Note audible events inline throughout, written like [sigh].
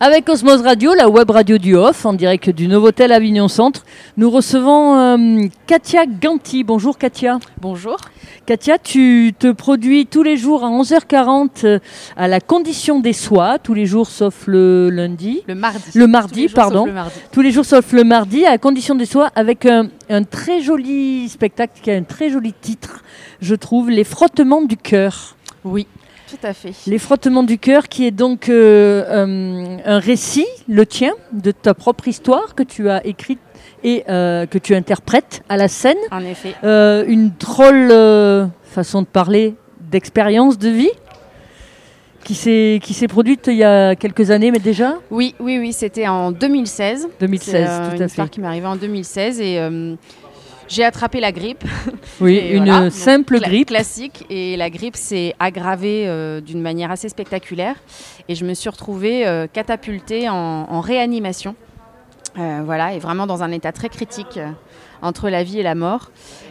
Avec Osmose Radio, la web radio du Off, en direct du Novotel Avignon Centre, nous recevons euh, Katia Ganti. Bonjour Katia. Bonjour. Katia, tu te produis tous les jours à 11h40 euh, à la condition des soies, tous les jours sauf le lundi. Le mardi. Le mardi, pardon. sauf le mardi. Tous les jours sauf le mardi, à la condition des soies, avec un, un très joli spectacle qui a un très joli titre, je trouve, Les frottements du cœur. Oui, tout à fait. Les frottements du cœur, qui est donc euh, euh, un récit, le tien, de ta propre histoire que tu as écrite et euh, que tu interprètes à la scène. En effet. Une drôle façon de parler d'expérience de vie qui s'est qui s'est produite il y a quelques années, mais déjà? Oui, oui, oui, c'était en 2016. 2016, C'est, euh, tout une à histoire fait. qui m'est arrivée en 2016 et j'ai attrapé la grippe. [laughs] Oui, Et une voilà, simple cla- grippe. Classique. Et la grippe s'est aggravée euh, d'une manière assez spectaculaire. Et je me suis retrouvée euh, catapultée en, en réanimation. Euh, voilà, et vraiment dans un état très critique entre la vie et la mort.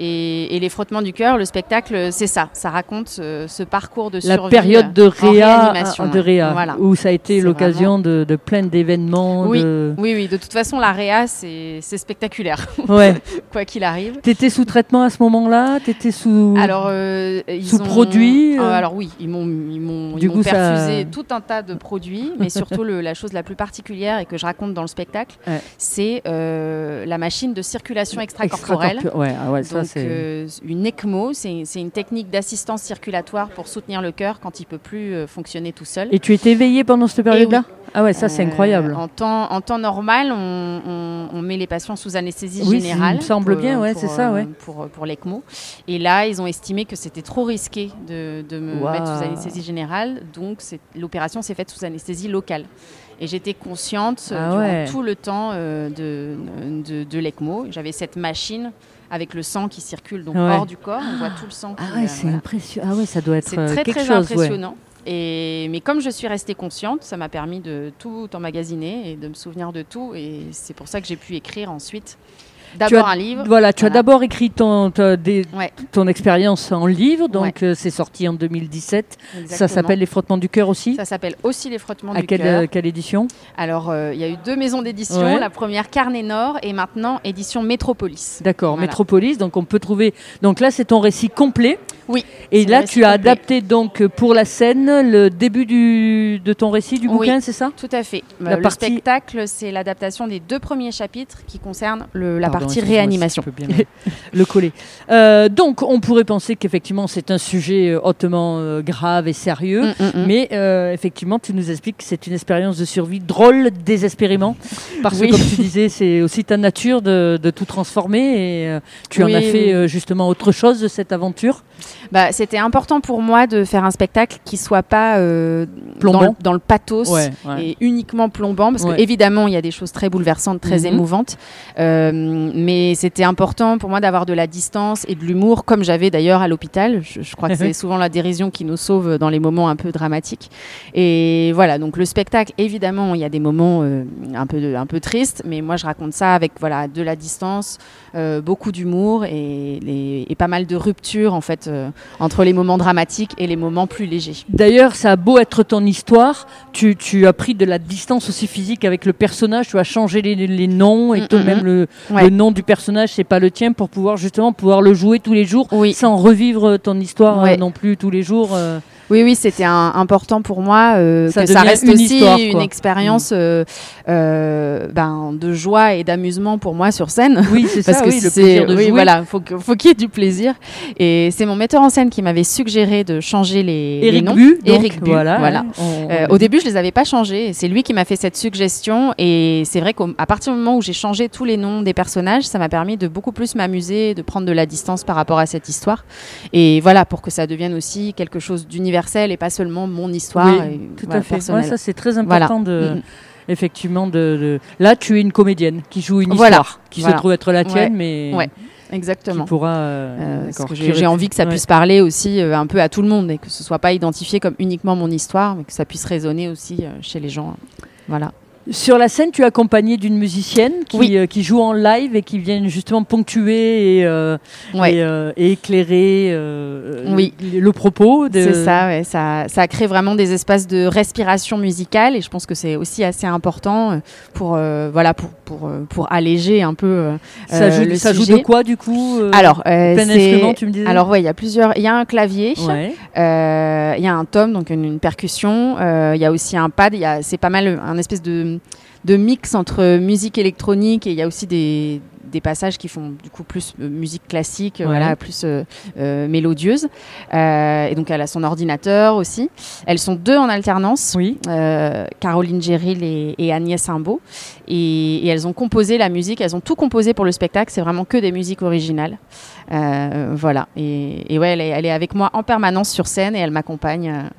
Et, et les frottements du cœur, le spectacle, c'est ça. Ça raconte euh, ce parcours de La survie. période de réa, réanimation, de réa Voilà. où ça a été l'occasion de, de plein d'événements. Oui. de- Oui, oui, de toute façon, la réa, c'est spectaculaire, Ouais. [laughs] quoi qu'il arrive. T'étais sous traitement à ce moment-là? T'étais sous. Alors, euh, ils Sous ont- produits, Ah, euh Alors oui, ils m'ont ils m'ont ça- perfusé tout un tas de produits, mais [laughs] surtout le- la chose la plus particulière et que je raconte dans le spectacle, Ouais. c'est euh, la machine de circulation extracorporelle. Ouais, ah ouais, Donc, euh, une ECMO, c'est une technique d'assistance circulatoire pour soutenir le cœur quand il peut plus euh, fonctionner tout seul. Et tu étais éveillé pendant cette période-là Ah ouais, ça c'est Euh, incroyable. En temps, en temps normal, on, on- on met les patients sous anesthésie Oui, générale. il me semble bien, ouais, c'est ça, ouais. Pour, pour l'ECMO. Et là, ils ont estimé que c'était trop risqué de, de me mettre sous anesthésie générale. Donc, l'opération s'est faite sous anesthésie locale. Et j'étais consciente euh, Ah durant ouais. tout le temps euh, de, de, de l'ECMO. J'avais cette machine avec le sang qui circule donc Ouais. hors du corps. On voit tout le sang. Ah qui, ouais, euh, c'est voilà. impressionnant. Ah ouais, ça doit être C'est très quelque très chose. ouais. impressionnant. Et, mais comme je suis restée consciente, ça m'a permis de tout emmagasiner et de me souvenir de tout. Et c'est pour ça que j'ai pu écrire ensuite d'abord un livre. Voilà, tu as d'abord écrit ton, ta- des- Ouais, ton expérience en livre, donc Ouais. euh, c'est sorti en 2017. Ça s'appelle Les frottements du cœur aussi Ça s'appelle aussi les frottements À du cœur. euh, quelle édition? Alors, euh, il y a eu deux maisons d'édition. Ouais. La première Carnet Nord et maintenant édition Métropolis. D'accord, Voilà. Métropolis, donc on peut trouver. Donc là, c'est ton récit complet. Oui. Et là, tu as complet. adapté donc pour la scène le début du, de ton récit du Oui. bouquin, c'est ça? Tout à fait. La le partie- spectacle, c'est l'adaptation des deux premiers chapitres qui concernent le- la Pardon, partie réanimation. le, [laughs] le coller. Euh, donc, on pourrait penser qu'effectivement, c'est un sujet euh, hautement euh, grave et sérieux. Mm, mm, mm. Mais euh, effectivement, tu nous expliques que c'est une expérience de survie drôle, désespérément. Parce Oui. que, comme tu disais, c'est aussi ta nature de, de tout transformer. Et tu en as fait oui. justement autre chose de cette aventure. Bah, c'était important pour moi de faire un spectacle qui soit pas Plombant. dans, le, dans le pathos Ouais, ouais. et uniquement plombant, parce Ouais. que évidemment il y a des choses très bouleversantes, très Mhm. émouvantes, Euh, mais c'était important pour moi d'avoir de la distance et de l'humour, comme j'avais d'ailleurs à l'hôpital. Je, je crois que c'est [laughs] souvent la dérision qui nous sauve dans les moments un peu dramatiques. Et voilà, donc le spectacle, évidemment, il y a des moments euh, un peu un peu tristes, mais moi je raconte ça avec voilà de la distance, euh, beaucoup d'humour et, pas mal de ruptures en fait euh, entre les moments dramatiques et les moments plus légers. D'ailleurs, ça a beau être ton histoire, tu, tu as pris de la distance aussi physique avec le personnage, tu as changé les, les noms et Mm, toi, mm, même le, Ouais. le nom du personnage, c'est pas le tien pour pouvoir justement pouvoir le jouer tous les jours Oui. sans revivre ton histoire euh, Ouais. non plus tous les jours. Oui, oui, c'était important pour moi euh, Ça que ça devient reste une aussi histoire, une expérience euh, euh, ben, de joie et d'amusement pour moi sur scène. Oui, c'est [laughs] Parce ça, que oui, le plaisir de oui, jouer. voilà, faut que- faut qu'il y ait du plaisir. Et c'est mon metteur en scène qui m'avait suggéré de changer les, les Eric noms. Bu, donc, Éric Bu, voilà. voilà. on- Euh, au début, je les avais pas changés. C'est lui qui m'a fait cette suggestion. Et c'est vrai qu'à partir du moment où j'ai changé tous les noms des personnages, ça m'a permis de beaucoup plus m'amuser, de prendre de la distance par rapport à cette histoire. Et voilà, pour que ça devienne aussi quelque chose d'universel et pas seulement mon histoire. Oui, et, tout voilà, à fait. Ouais, ça, c'est très Voilà. important de. Mhm. Effectivement, de, de- là, tu es une comédienne qui joue une Voilà. histoire qui Voilà. se trouve être la Ouais. tienne, mais Ouais, qui Exactement. pourra. euh, Euh, j'ai envie que ça ouais. puisse parler aussi euh, un peu à tout le monde et que ce soit pas identifié comme uniquement mon histoire, mais que ça puisse résonner aussi chez les gens. Voilà. Sur la scène, tu es accompagné d'une musicienne qui, Oui. euh, qui joue en live et qui vient justement ponctuer et, euh, Ouais. et, euh, et éclairer Oui. le, le propos. de- C'est ça, ouais, ça, ça crée vraiment des espaces de respiration musicale et je pense que c'est aussi assez important pour, voilà, pour, pour, pour alléger un peu Ça, joue, le ça joue sujet. de quoi du coup Alors, plein c'est- d'instruments, tu me disais? Alors ouais, il y a plusieurs. Il y a un clavier, il y a un tom, donc une, une percussion. Il y a aussi un pad. C'est pas mal un espèce de, de mix entre musique électronique et il y a aussi des, des passages qui font du coup plus euh, musique classique, euh, Ouais. voilà, plus euh, euh, mélodieuse. Et donc elle a son ordinateur aussi. Elles sont deux en alternance. Oui. Caroline Géril et, et Agnès Imbeau. Et, et elles ont composé la musique, elles ont tout composé pour le spectacle, c'est vraiment que des musiques originales. Voilà. Et, et ouais, elle est, elle est avec moi en permanence sur scène et elle m'accompagne.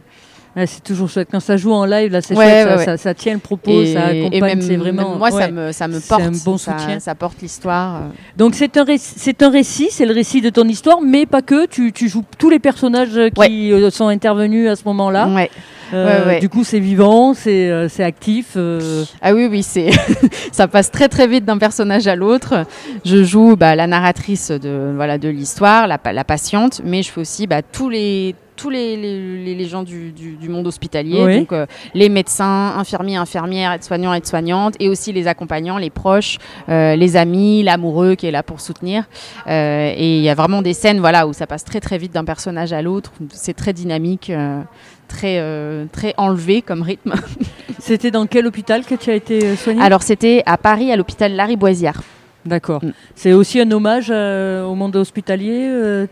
Ouais, c'est toujours chouette. Quand ça joue en live, là, c'est Ouais, chouette. ouais, ça, ouais. ça- ça tient le propos, et, ça accompagne. C'est vraiment. même moi, ça me, ça me C'est porte. un bon soutien. Ça, porte l'histoire. euh. Donc c'est un, c'est un récit, c'est le récit de ton histoire, mais pas que. Tu, tu joues tous les personnages qui euh, sont intervenus à ce moment-là. Ouais. Euh, Ouais, ouais. Du coup, c'est vivant, c'est euh, c'est actif. euh, Ah oui, oui, c'est [laughs] ça passe très très vite d'un personnage à l'autre. Je joue bah, la narratrice de voilà de l'histoire, la, la patiente, mais je fais aussi bah, tous les tous les, les, les- les gens du, du- du monde hospitalier, Oui. donc euh, les médecins, infirmiers, infirmières, aides-soignants, aides-soignantes, et aussi les accompagnants, les proches, euh, les amis, l'amoureux qui est là pour soutenir. Euh, et il y a vraiment des scènes voilà où ça passe très très vite d'un personnage à l'autre. C'est très dynamique, très très enlevé comme rythme. [laughs] C'était dans quel hôpital que tu as été euh, soigné Alors c'était à Paris à l'hôpital Lariboisière. D'accord. Mm. C'est aussi un hommage au monde hospitalier.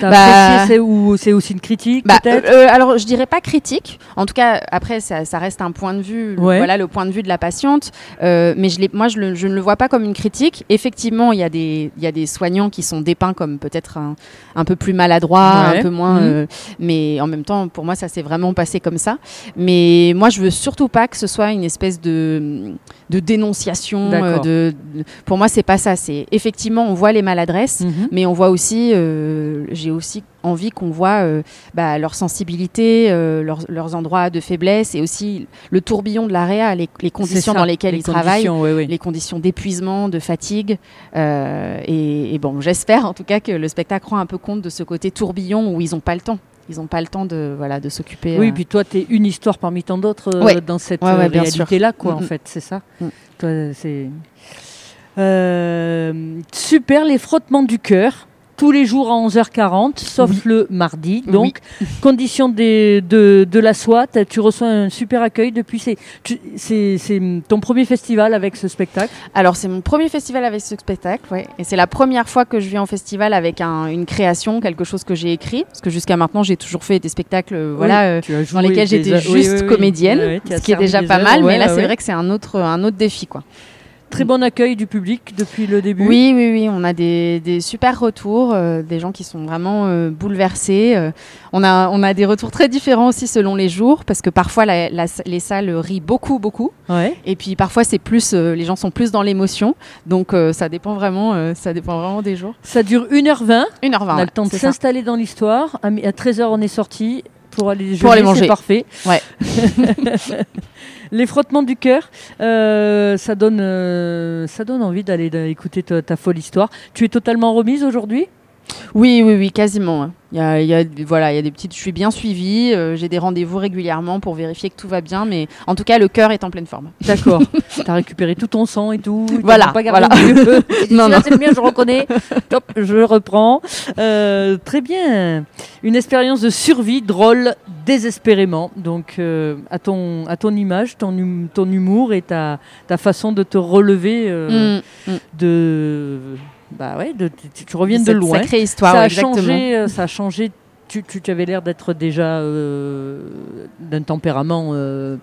Bah, c'est ou aussi une critique Bah, peut-être euh, euh, alors, je dirais pas critique. En tout cas, après, ça, ça reste un point de vue. Ouais. Voilà le point de vue de la patiente. Euh, mais je moi, je, le- je ne le vois pas comme une critique. Effectivement, il y, a des- il y a des soignants qui sont dépeints comme peut-être un, un peu plus maladroits, Ouais. un peu moins. Mhm. euh, mais en même temps, pour moi, ça s'est vraiment passé comme ça. Mais moi, je veux surtout pas que ce soit une espèce de, de dénonciation. De, de- pour moi, c'est pas ça. C'est effectivement, on voit les maladresses. Mhm. Mais on voit aussi, j'ai aussi envie qu'on voit euh, bah, leur sensibilité, euh, leurs, leurs endroits de faiblesse et aussi le tourbillon de l'AREA, les, les conditions ça, dans lesquelles les ils travaillent, les conditions d'épuisement, de fatigue. Euh, et, et bon, j'espère en tout cas que le spectacle rend un peu compte de ce côté tourbillon où ils n'ont pas le temps. Ils n'ont pas le temps de, voilà, de s'occuper. Oui, euh, puis toi, tu es une histoire parmi tant d'autres Ouais. dans cette Ouais, ouais, réalité-là, quoi, en Mm, mm. fait, c'est ça. Mm. Toi, c'est. Super, les frottements du cœur. Tous les jours à 11h40, sauf Oui. le mardi. Donc, condition des, de, de la SWAT, tu reçois un super accueil depuis. C'est ton premier festival avec ce spectacle? Alors c'est mon premier festival avec ce spectacle, ouais. et c'est la première fois que je viens en festival avec un- une création, quelque chose que j'ai écrit, parce que jusqu'à maintenant j'ai toujours fait des spectacles, euh, voilà, euh, dans lesquels j'étais juste oui, oui, oui. comédienne, ce qui est déjà pas mal, mais là c'est vrai que c'est un autre, un autre défi, quoi. Très bon accueil du public depuis le début. Oui, oui, oui, on a des, des super retours, euh, des gens qui sont vraiment euh, bouleversés. euh. on, a, on a des retours très différents aussi selon les jours, parce que parfois la- la- les salles rient beaucoup, beaucoup. Ouais. Et puis parfois c'est plus, les gens sont plus dans l'émotion. Donc ça dépend vraiment, ça dépend vraiment des jours. Ça dure 1h20. 1h20. On a le temps de s'installer dans l'histoire. À à 13h, on est sorti pour aller, Pour aller manger. C'est parfait. Ouais. [laughs] Les frottements du cœur, euh, ça, donne, euh, ça donne envie d'aller d'aller écouter ta, ta folle histoire. Tu es totalement remise aujourd'hui? Oui, oui, oui, quasiment. hein. Il y a, il y a- voilà, il y a des petites. Je suis bien suivie. euh, J'ai des rendez-vous régulièrement pour vérifier que tout va bien, mais en tout cas, le cœur est en pleine forme. D'accord. [laughs] tu as récupéré tout ton sang et tout. Voilà, Pas gardé voilà. [laughs] Non, non. c'est le mien, je reconnais. [laughs] Top, je reprends. Euh, très bien. Une expérience de survie drôle désespérément. Donc, euh, à, ton, à ton image, ton, hum- ton humour et ta, ta façon de te relever Mm, mm. de. Bah ouais, de, tu, tu reviens de loin. Sacrée histoire, ça, a exactement. changé, euh, ça a changé. Tu, tu, tu avais l'air d'être déjà euh, d'un tempérament euh,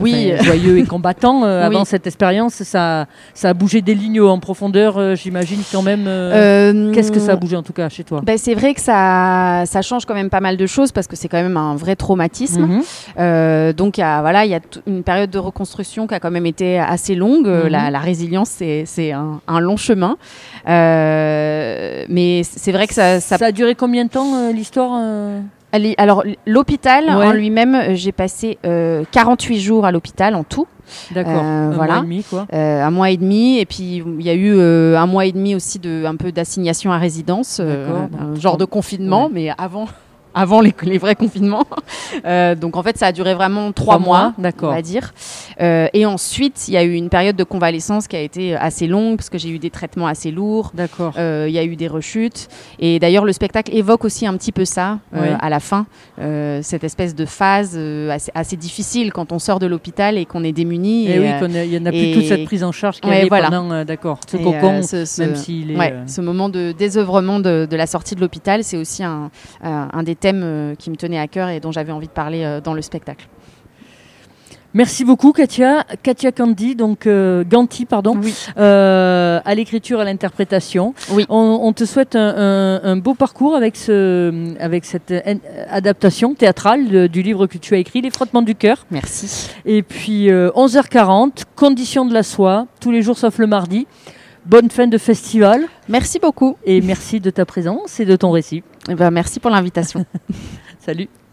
Oui. enfin, [laughs] joyeux et combattant euh, Oui. avant cette expérience. Ça, ça a bougé des lignes en profondeur, euh, j'imagine quand même. euh, Qu'est-ce que ça a bougé en tout cas chez toi? Ben, C'est vrai que ça, ça change quand même pas mal de choses parce que c'est quand même un vrai traumatisme. Mhm. Euh, donc il y a, voilà, il y a t- une période de reconstruction qui a quand même été assez longue. Mhm. la, la résilience, c'est un, un long chemin. Mais c'est vrai que ça, ça Ça a duré combien de temps l'histoire Alors, l'hôpital Ouais. en lui-même, euh, j'ai passé euh, 48 jours à l'hôpital en tout. D'accord. Euh, un voilà. mois et demi, quoi. Euh, un mois et demi, et puis il y a eu euh, un mois et demi aussi de un peu d'assignation à résidence, euh, un genre de ouais. confinement, mais avant, avant les, les vrais confinements. [laughs] Euh, donc en fait, ça a duré vraiment trois mois, on D'accord. va dire. Euh, et ensuite, il y a eu une période de convalescence qui a été assez longue parce que j'ai eu des traitements assez lourds. D'accord. Euh, Il y a eu des rechutes. Et d'ailleurs, le spectacle évoque aussi un petit peu ça euh, à la fin. Euh, cette espèce de phase euh, assez, assez difficile quand on sort de l'hôpital et qu'on est démuni. Et, et, oui, euh, il n'y en a plus et- toute cette prise en charge qu'il y Ouais, avait voilà. pendant, euh, d'accord, ce cocon, euh, ce- ce- même s'il est... ouais, euh, ce moment de désœuvrement de, de la sortie de l'hôpital, c'est aussi un, euh, un des thèmes euh, qui me tenait à cœur et dont j'avais envie de parler euh, dans le spectacle. Merci beaucoup, Katia. Katia Candy, donc euh, Ganti, pardon, Oui. euh, à l'écriture, à l'interprétation. Oui. On, on te souhaite un, un- un beau parcours avec, ce, avec cette adaptation théâtrale de- du livre que tu as écrit, Les frottements du cœur. Merci. Et puis euh, 11h40, Conditions de la soie, tous les jours sauf le mardi. Bonne fin de festival Merci beaucoup. et merci de ta présence et de ton récit. Eh ben, merci pour l'invitation. [laughs] Salut.